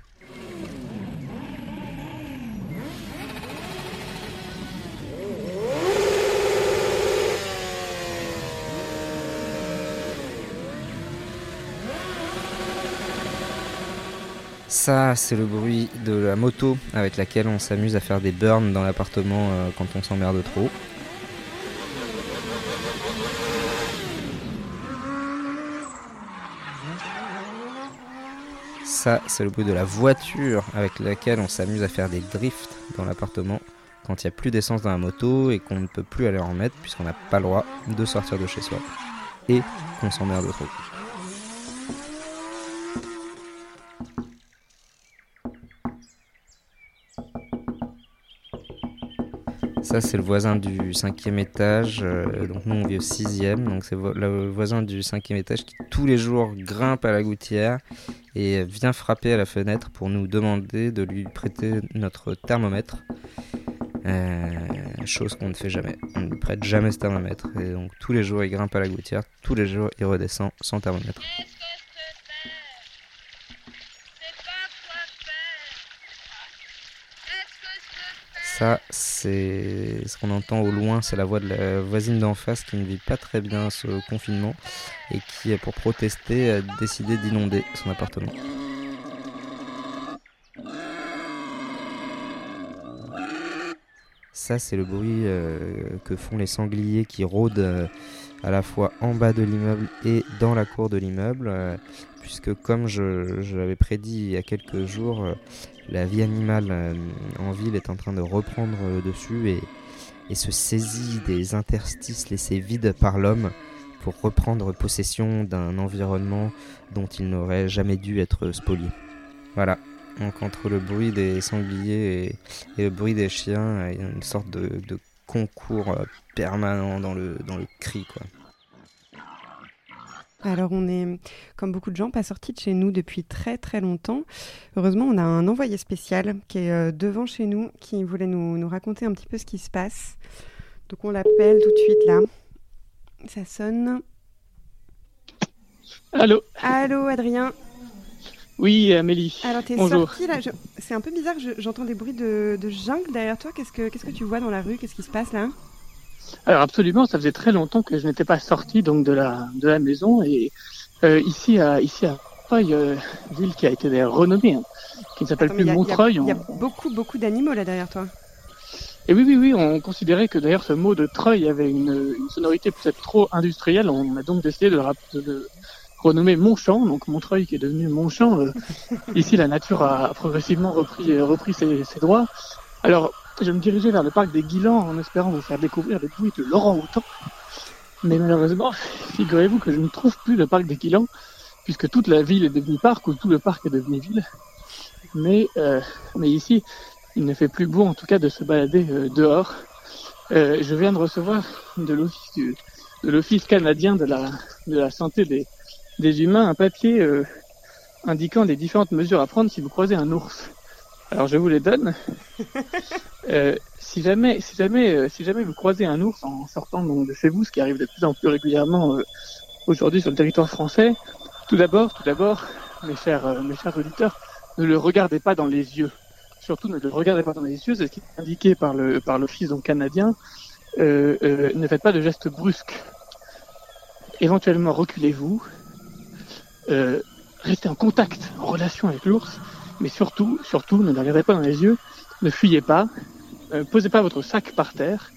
Ça, c'est le bruit de la moto avec laquelle on s'amuse à faire des burns dans l'appartement euh, quand on s'emmerde trop. Ça, c'est le bruit de la voiture avec laquelle on s'amuse à faire des drifts dans l'appartement quand il n'y a plus d'essence dans la moto et qu'on ne peut plus aller en remettre puisqu'on n'a pas le droit de sortir de chez soi et qu'on s'emmerde trop. Ça, c'est le voisin du cinquième étage. euh, donc, nous, on vit au sixième. Donc, c'est le voisin du cinquième étage qui, tous les jours, grimpe à la gouttière et vient frapper à la fenêtre pour nous demander de lui prêter notre thermomètre. Euh, chose qu'on ne fait jamais. On ne prête jamais ce thermomètre. Et donc, tous les jours, il grimpe à la gouttière. Tous les jours, il redescend sans thermomètre. Ça, c'est ce qu'on entend au loin, c'est la voix de la voisine d'en face qui ne vit pas très bien ce confinement et qui, pour protester, a décidé d'inonder son appartement. Ça, c'est le bruit euh, que font les sangliers qui rôdent euh, à la fois en bas de l'immeuble et dans la cour de l'immeuble, euh, puisque comme je, l'avais prédit il y a quelques jours, euh, la vie animale euh, en ville est en train de reprendre le dessus et, et se saisit des interstices laissés vides par l'homme pour reprendre possession d'un environnement dont il n'aurait jamais dû être spolié. Voilà. Donc entre le bruit des sangliers et, et le bruit des chiens, il y a une sorte de, de concours euh, permanent dans le, dans le cri. Quoi. Alors on est, comme beaucoup de gens, pas sortis de chez nous depuis très très longtemps. Heureusement, on a un envoyé spécial qui est euh, devant chez nous, qui voulait nous, nous raconter un petit peu ce qui se passe. Donc on l'appelle tout de suite là. Ça sonne. Allô? Allô Adrien? Oui, Amélie. Alors t'es Bonjour. sorti là, je- c'est un peu bizarre, je- j'entends des bruits de, de jungle derrière toi. Qu'est-ce que, qu'est-ce que tu vois dans la rue? Qu'est-ce qui se passe là? Alors absolument, ça faisait très longtemps que je n'étais pas sorti donc de la de la maison et euh, ici à ici à Montreuil, euh, ville qui a été renommée, hein, qui ne s'appelle plus Montreuil. Il y a, y beaucoup beaucoup d'animaux là derrière toi. Et oui, oui, oui, on considérait que d'ailleurs ce mot de treuil avait une, une sonorité peut-être trop industrielle. On a donc décidé de, de- de renommer Montchamp, donc Montreuil qui est devenu Montchamp. Euh, ici, la nature a progressivement repris, euh, repris ses, ses droits. Alors, je me dirigeais vers le parc des Guilans en espérant vous faire découvrir les bruits de Laurent Houtan. Mais malheureusement, figurez-vous que je ne trouve plus le parc des Guilans, puisque toute la ville est devenue parc ou tout le parc est devenu ville. Mais, euh, mais ici, il ne fait plus beau en tout cas de se balader euh, dehors. Euh, je viens de recevoir de l'office du- de l'office canadien de la de la santé des des humains un papier euh, indiquant les différentes mesures à prendre si vous croisez un ours. Alors je vous les donne. Euh, si jamais si jamais euh, si jamais vous croisez un ours en sortant donc, de chez vous, ce qui arrive de plus en plus régulièrement euh, aujourd'hui sur le territoire français, tout d'abord tout d'abord mes chers euh, mes chers auditeurs, ne le regardez pas dans les yeux surtout ne le regardez pas dans les yeux, c'est ce qui est indiqué par le par l'office donc canadien. Euh, euh, ne faites pas de gestes brusques. Éventuellement reculez-vous. Euh, restez en contact, en relation avec l'ours, mais surtout, surtout, ne le regardez pas dans les yeux, ne fuyez pas, euh, posez pas votre sac par terre.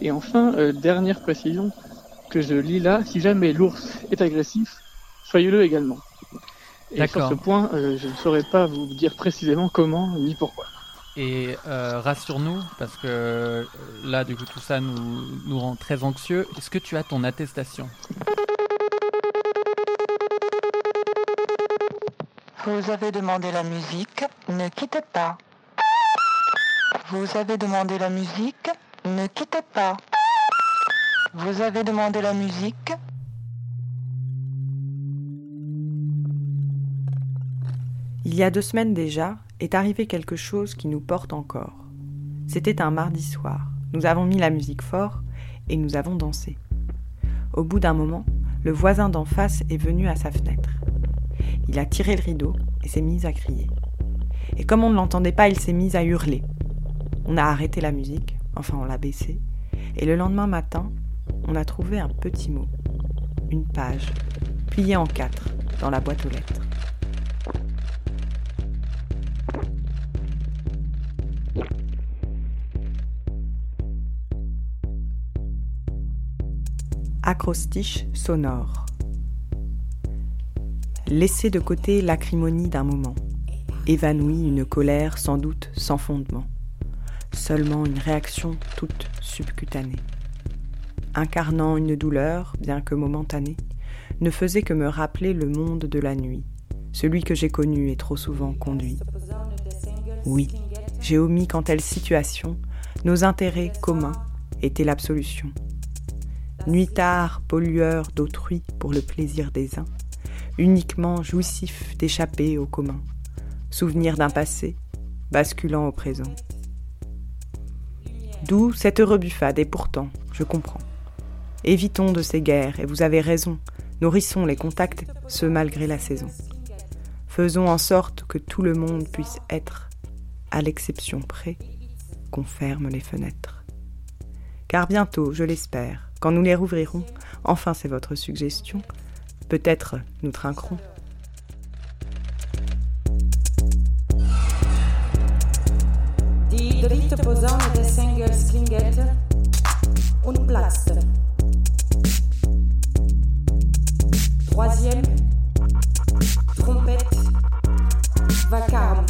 Et enfin, euh, dernière précision que je lis là, si jamais l'ours est agressif, soyez-le également. Et sur ce point, je ne saurais pas vous dire précisément comment ni pourquoi. Et euh, rassure-nous, parce que là, du coup, tout ça nous, nous rend très anxieux. Est-ce que tu as ton attestation? Vous avez demandé la musique, ne quittez pas. Vous avez demandé la musique, ne quittez pas. Vous avez demandé la musique. Il y a deux semaines déjà, est arrivé quelque chose qui nous porte encore. C'était un mardi soir. Nous avons mis la musique fort et nous avons dansé. Au bout d'un moment, le voisin d'en face est venu à sa fenêtre. Il a tiré le rideau et s'est mis à crier. Et comme on ne l'entendait pas, il s'est mis à hurler. On a arrêté la musique, enfin on l'a baissée, et le lendemain matin, on a trouvé un petit mot, une page, pliée en quatre, dans la boîte aux lettres. Acrostiche sonore. Laisser de côté l'acrimonie d'un moment, évanoui une colère sans doute sans fondement, seulement une réaction toute subcutanée. Incarnant une douleur, bien que momentanée, ne faisait que me rappeler le monde de la nuit, celui que j'ai connu et trop souvent conduit. Oui, j'ai omis qu'en telle situation, Nos intérêts communs étaient l'absolution. Nuitard, pollueur d'autrui pour le plaisir des uns, uniquement jouissif d'échapper au commun, souvenir d'un passé, basculant au présent. D'où cette rebuffade, et pourtant, je comprends. Évitons de ces guerres, et vous avez raison, nourrissons les contacts, ce malgré la saison. Faisons en sorte que tout le monde puisse être, à l'exception près, qu'on ferme les fenêtres. Car bientôt, je l'espère, quand nous les rouvrirons, enfin c'est votre suggestion, peut-être nous trinquerons. Die dritte Posaune des Sängers klingelt und platzt. Troisième, trompette, vacarme.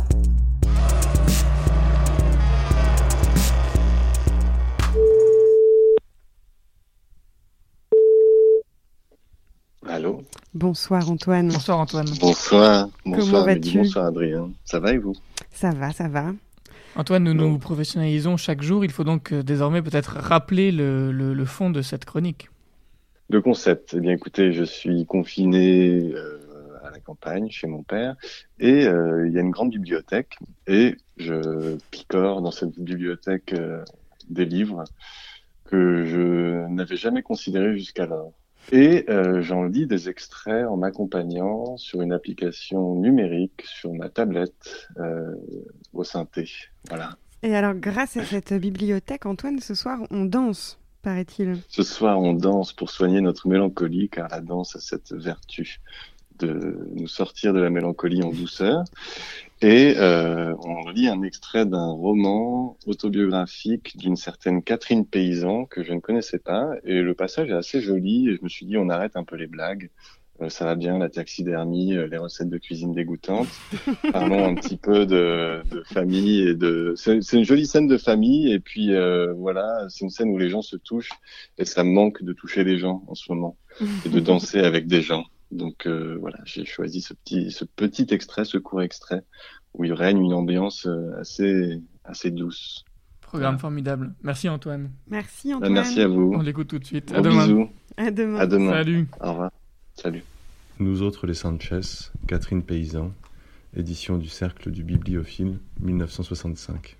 Allô Bonsoir Antoine. Bonsoir Antoine. Bonsoir. Comment Bonsoir Amélie, Bonsoir Adrien. Ça va et vous Ça va, ça va. Antoine, nous nous professionnalisons chaque jour. Il faut donc euh, désormais peut-être rappeler le, le- le fond de cette chronique. Le concept, eh bien écoutez, je suis confiné euh, à la campagne chez mon père et euh, il y a une grande bibliothèque et je picore dans cette bibliothèque euh, des livres que je n'avais jamais considérés jusqu'alors. Et euh, j'en lis des extraits en m'accompagnant sur une application numérique sur ma tablette euh, au synthé. Voilà. Et alors, grâce à cette bibliothèque, Antoine, ce soir, on danse, paraît-il. Ce soir, on danse pour soigner notre mélancolie, car la danse a cette vertu de nous sortir de la mélancolie en douceur. Et euh, on lit un extrait d'un roman autobiographique d'une certaine Catherine Paysan que je ne connaissais pas. Et le passage est assez joli. Et je me suis dit, on arrête un peu les blagues. Euh, ça va bien, la taxidermie, euh, les recettes de cuisine dégoûtantes. Parlons un petit peu de, de famille et de. C'est c'est une jolie scène de famille et puis euh, voilà, c'est une scène où les gens se touchent et ça me manque de toucher les gens en ce moment et de danser avec des gens. Donc euh, voilà, j'ai choisi ce petit, ce petit extrait, ce court extrait où il règne une ambiance euh, assez, assez douce. Programme formidable. Merci Antoine. Merci Bah, Antoine. merci à vous. On l'écoute tout de suite. Gros à demain. bisous. À demain. À demain. Salut. Au revoir. Salut. Nous autres les Sanchez, Catherine Paysan, édition du Cercle du Bibliophile, 1965.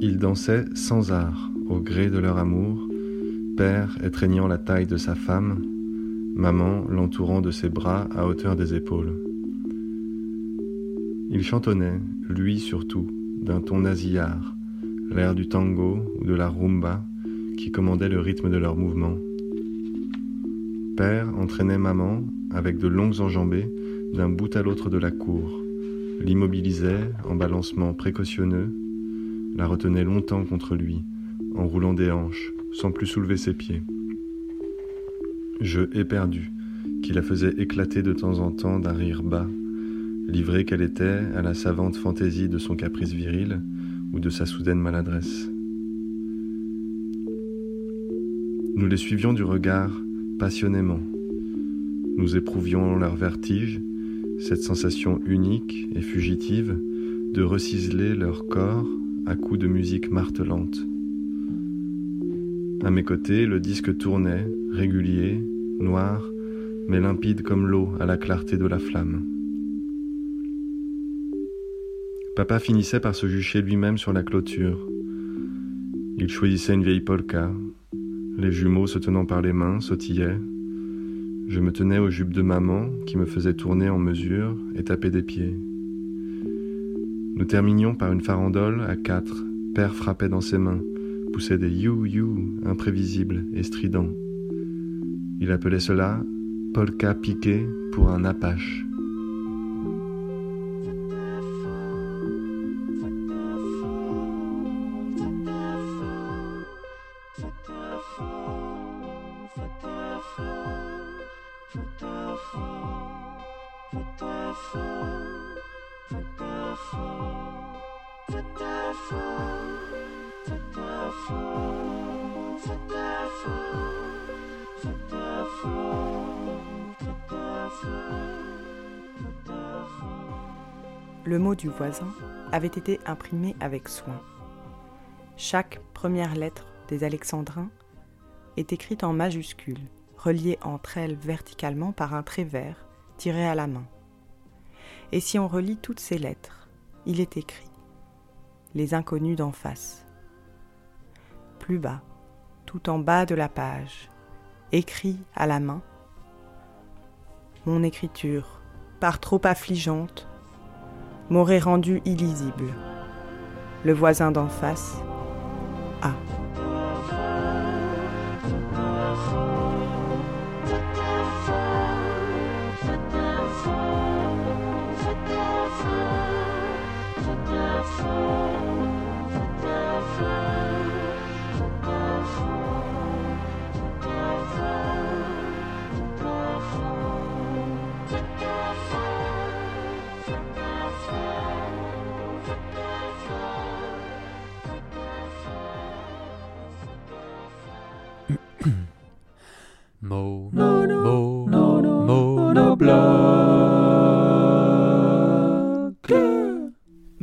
Ils dansaient sans art, au gré de leur amour, père étreignant la taille de sa femme, maman l'entourant de ses bras à hauteur des épaules. Il chantonnait, lui surtout, d'un ton nasillard, l'air du tango ou de la rumba qui commandait le rythme de leurs mouvements. Père entraînait maman avec de longues enjambées d'un bout à l'autre de la cour, l'immobilisait en balancement précautionneux, la retenait longtemps contre lui, en roulant des hanches, sans plus soulever ses pieds. Jeu éperdu, qui la faisait éclater de temps en temps d'un rire bas, livrée qu'elle était à la savante fantaisie de son caprice viril ou de sa soudaine maladresse. Nous les suivions du regard passionnément. Nous éprouvions leur vertige, cette sensation unique et fugitive de reciseler leur corps à coups de musique martelante. À mes côtés, le disque tournait, régulier, noir, mais limpide comme l'eau à la clarté de la flamme. Papa finissait par se jucher lui-même sur la clôture. Il choisissait une vieille polka. Les jumeaux se tenant par les mains sautillaient. Je me tenais aux jupes de maman qui me faisait tourner en mesure et taper des pieds. Nous terminions par une farandole à quatre. Père frappait dans ses mains, poussait des you-you imprévisibles et stridents. Il appelait cela polka piqué pour un apache. Le mot du voisin avait été imprimé avec soin. Chaque première lettre des alexandrins est écrite en majuscules, reliée entre elles verticalement par un trait vert tiré à la main. Et si on relit toutes ces lettres, il est écrit Les inconnus d'en face. Plus bas, tout en bas de la page, écrit à la main Mon écriture, par trop affligeante, m'aurait rendu illisible. Le voisin d'en face a.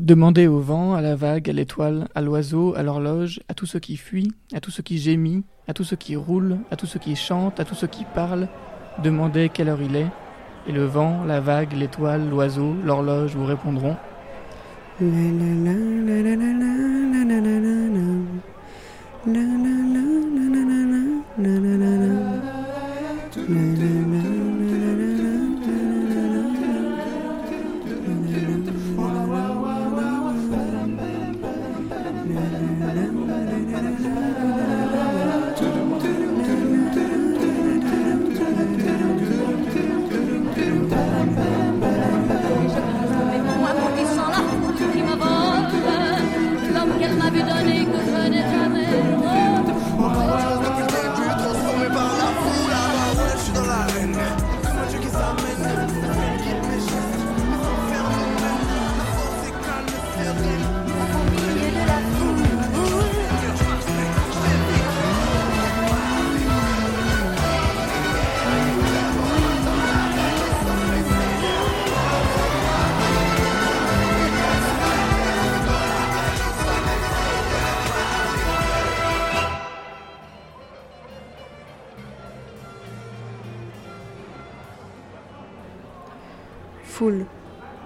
Demandez au vent, à la vague, à l'étoile, à l'oiseau, à l'horloge, à tout ce qui fuit, à tout ce qui gémit, à tout ce qui roule, à tout ce qui chante, à tout ce qui parle. Demandez quelle heure il est, et le vent, la vague, l'étoile, l'oiseau, l'horloge vous répondront.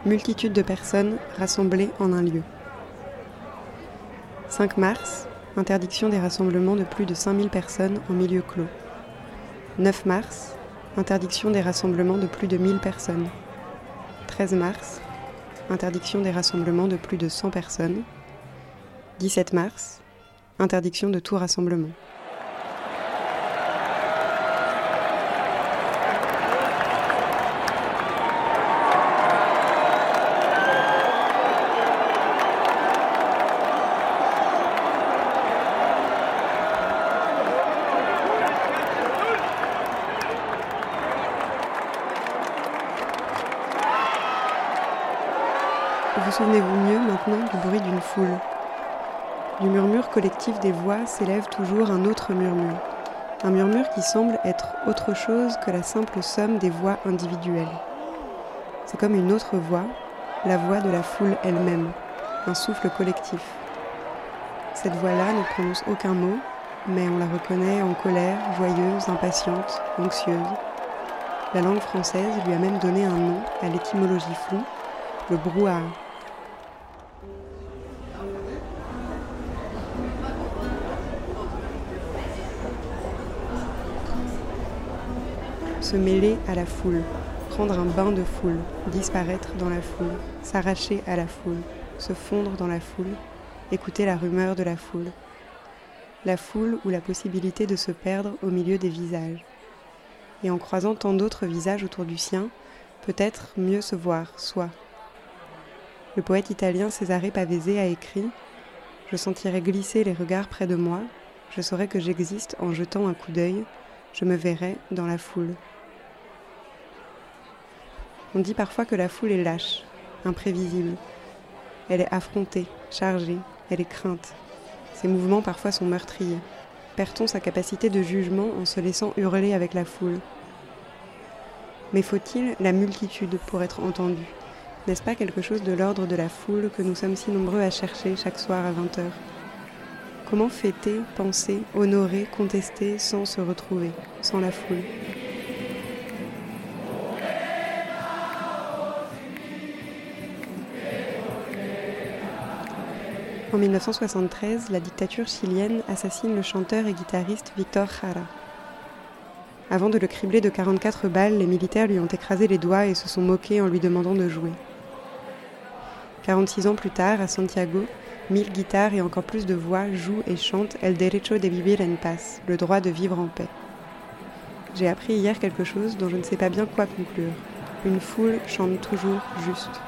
Multitude de personnes rassemblées en un lieu. 5 mars, interdiction des rassemblements de plus de 5000 personnes en milieu clos. 9 mars, interdiction des rassemblements de plus de 1000 personnes. 13 mars, interdiction des rassemblements de plus de 100 personnes. 17 mars, interdiction de tout rassemblement. Vous souvenez-vous mieux maintenant du bruit d'une foule Du murmure des voix s'élève toujours un autre murmure. Un murmure qui semble être autre chose que la simple somme des voix individuelles. C'est comme une autre voix, la voix de la foule elle-même, un souffle collectif. Cette voix-là ne prononce aucun mot, mais on la reconnaît en colère, joyeuse, impatiente, anxieuse. La langue française lui a même donné un nom à l'étymologie floue, le brouhaha. Se mêler à la foule, prendre un bain de foule, disparaître dans la foule, s'arracher à la foule, se fondre dans la foule, écouter la rumeur de la foule. La foule ou la possibilité de se perdre au milieu des visages. Et en croisant tant d'autres visages autour du sien, peut-être mieux se voir, soi. Le poète italien Cesare Pavese a écrit Je sentirai glisser les regards près de moi, je saurai que j'existe en jetant un coup d'œil, je me verrai dans la foule. On dit parfois que la foule est lâche, imprévisible. Elle est affrontée, chargée, elle est crainte. Ses mouvements parfois sont meurtriers. Perd-on sa capacité de jugement en se laissant hurler avec la foule? Mais faut-il la multitude pour être entendu N'est-ce pas quelque chose de l'ordre de la foule que nous sommes si nombreux à chercher chaque soir à 20h Comment fêter, penser, honorer, contester sans se retrouver, sans la foule? En 1973, la dictature chilienne assassine le chanteur et guitariste Victor Jara. Avant de le cribler de 44 balles, les militaires lui ont écrasé les doigts et se sont moqués en lui demandant de jouer. 46 ans plus tard, à Santiago, mille guitares et encore plus de voix jouent et chantent El derecho de vivir en paz, le droit de vivre en paix. J'ai appris hier quelque chose dont je ne sais pas bien quoi conclure. Une foule chante toujours juste.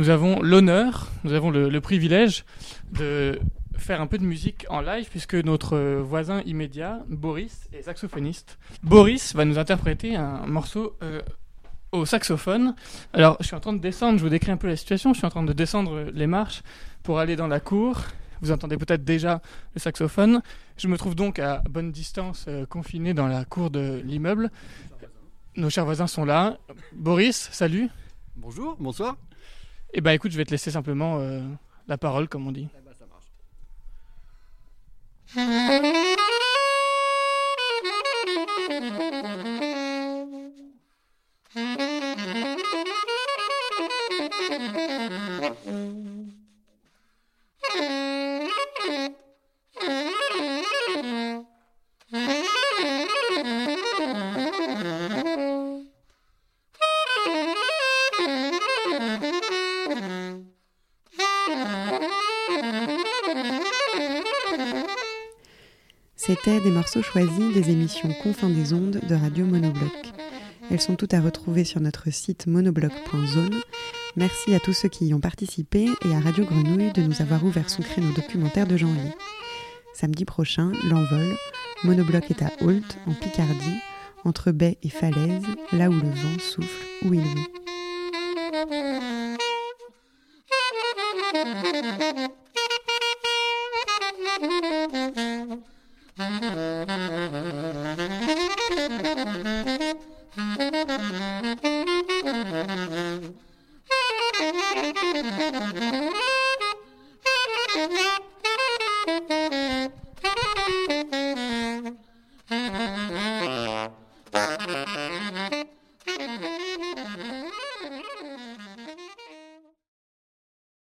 Nous avons l'honneur, nous avons le, le, privilège de faire un peu de musique en live puisque notre voisin immédiat, Boris, est saxophoniste. Boris va nous interpréter un morceau euh, au saxophone. Alors, je suis en train de descendre, je vous décris un peu la situation, je suis en train de descendre les marches pour aller dans la cour. Vous entendez peut-être déjà le saxophone. Je me trouve donc à bonne distance, euh, confiné dans la cour de l'immeuble. Nos chers voisins sont là. Boris, salut. Bonjour, bonsoir. Eh ben écoute, je vais te laisser simplement euh, la parole, comme on dit. Eh ben, ça marche. Des morceaux choisis des émissions Confins des ondes de Radio Monobloc. Elles sont toutes à retrouver sur notre site monobloc.zone. Merci à tous ceux qui y ont participé et à Radio Grenouille de nous avoir ouvert son créneau documentaire de janvier. Samedi prochain, l'envol, Monobloc est à Holt, en Picardie, entre baie et falaise, là où le vent souffle où il veut.